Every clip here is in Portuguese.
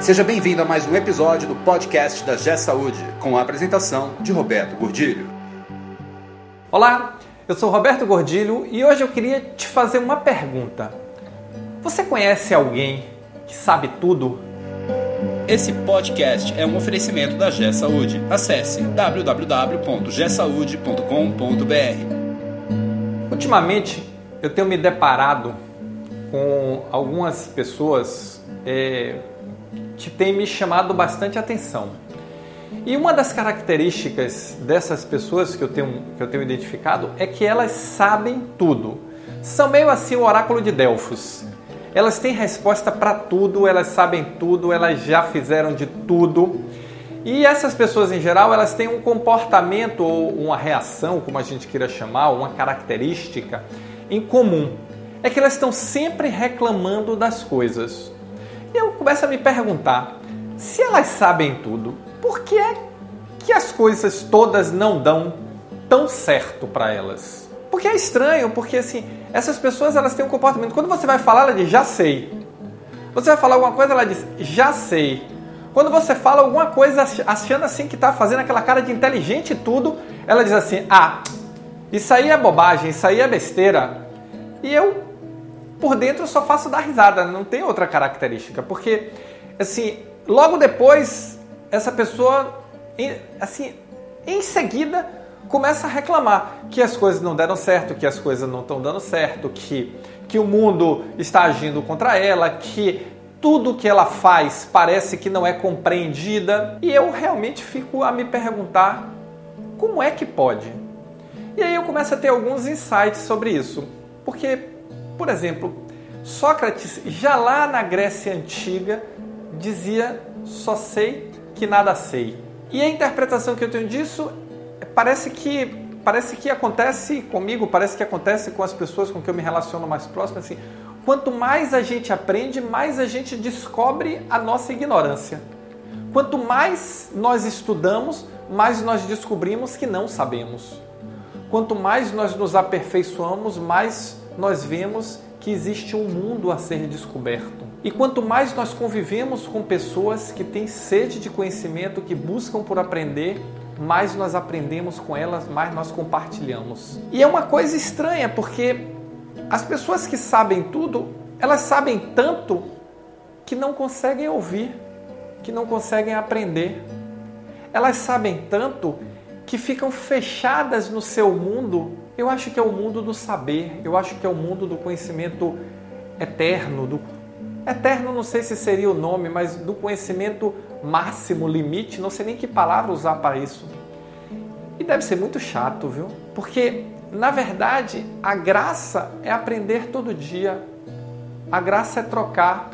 Seja bem-vindo a mais um episódio do podcast da G Saúde, com a apresentação de Roberto Gordilho. Olá, eu sou Roberto Gordilho e hoje eu queria te fazer uma pergunta. Você conhece alguém que sabe tudo? Esse podcast é um oferecimento da G Saúde. Acesse www.gsaude.com.br. Ultimamente eu tenho me deparado com algumas pessoas é, que têm me chamado bastante atenção. E uma das características dessas pessoas que eu tenho, que eu tenho identificado é que elas sabem tudo. São meio assim o oráculo de Delfos. Elas têm resposta para tudo, elas sabem tudo, elas já fizeram de tudo. E essas pessoas em geral, elas têm um comportamento ou uma reação, como a gente queira chamar, uma característica em comum. É que elas estão sempre reclamando das coisas. E eu começo a me perguntar, se elas sabem tudo, por que é que as coisas todas não dão tão certo para elas? Porque é estranho, porque assim, essas pessoas elas têm um comportamento. Quando você vai falar, ela diz já sei. Você vai falar alguma coisa, ela diz já sei. Quando você fala alguma coisa achando assim que está fazendo aquela cara de inteligente e tudo, ela diz assim: ah, isso aí é bobagem, isso aí é besteira. E eu, por dentro, só faço dar risada, não tem outra característica. Porque, assim, logo depois essa pessoa, assim, em seguida, começa a reclamar que as coisas não deram certo, que as coisas não estão dando certo, que, que o mundo está agindo contra ela, que tudo que ela faz parece que não é compreendida. E eu realmente fico a me perguntar como é que pode? E aí eu começo a ter alguns insights sobre isso. Porque, por exemplo, Sócrates, já lá na Grécia Antiga, dizia: só sei que nada sei. E a interpretação que eu tenho disso parece que parece que acontece comigo, parece que acontece com as pessoas com que eu me relaciono mais próximo, assim, quanto mais a gente aprende, mais a gente descobre a nossa ignorância. Quanto mais nós estudamos, mais nós descobrimos que não sabemos. Quanto mais nós nos aperfeiçoamos, mais nós vemos que existe um mundo a ser descoberto. E quanto mais nós convivemos com pessoas que têm sede de conhecimento, que buscam por aprender, mais nós aprendemos com elas, mais nós compartilhamos. E é uma coisa estranha, porque as pessoas que sabem tudo, elas sabem tanto que não conseguem ouvir, que não conseguem aprender. Elas sabem tanto que ficam fechadas no seu mundo. Eu acho que é o mundo do saber, eu acho que é o mundo do conhecimento eterno, do Eterno, não sei se seria o nome, mas do conhecimento máximo, limite, não sei nem que palavra usar para isso. E deve ser muito chato, viu? Porque, na verdade, a graça é aprender todo dia. A graça é trocar,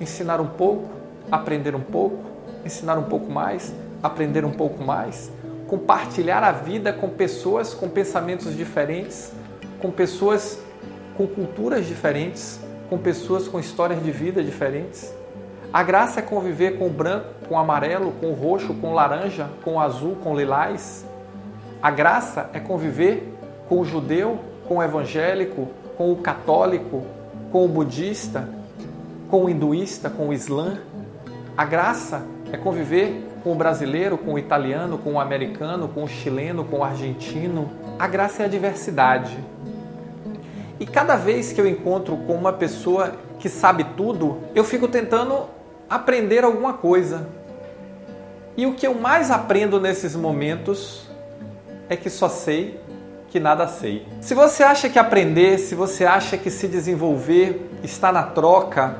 ensinar um pouco, aprender um pouco, ensinar um pouco mais, aprender um pouco mais, compartilhar a vida com pessoas com pensamentos diferentes, com pessoas com culturas diferentes, com pessoas com histórias de vida diferentes. A graça é conviver com o branco, com o amarelo, com o roxo, com o laranja, com o azul, com o lilás. A graça é conviver com o judeu, com o evangélico, com o católico, com o budista, com o hinduísta, com o islã. A graça é conviver com o brasileiro, com o italiano, com o americano, com o chileno, com o argentino. A graça é a diversidade. E cada vez que eu encontro com uma pessoa que sabe tudo, eu fico tentando aprender alguma coisa. E o que eu mais aprendo nesses momentos é que só sei que nada sei. Se você acha que aprender, se você acha que se desenvolver está na troca,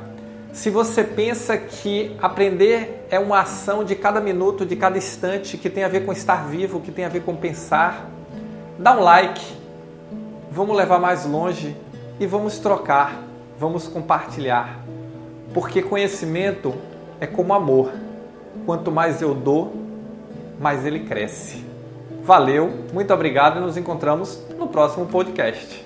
se você pensa que aprender é uma ação de cada minuto, de cada instante, que tem a ver com estar vivo, que tem a ver com pensar, dá um like vamos levar mais longe e vamos trocar, vamos compartilhar. Porque conhecimento é como amor. Quanto mais eu dou, mais ele cresce. Valeu, muito obrigado e nos encontramos no próximo podcast.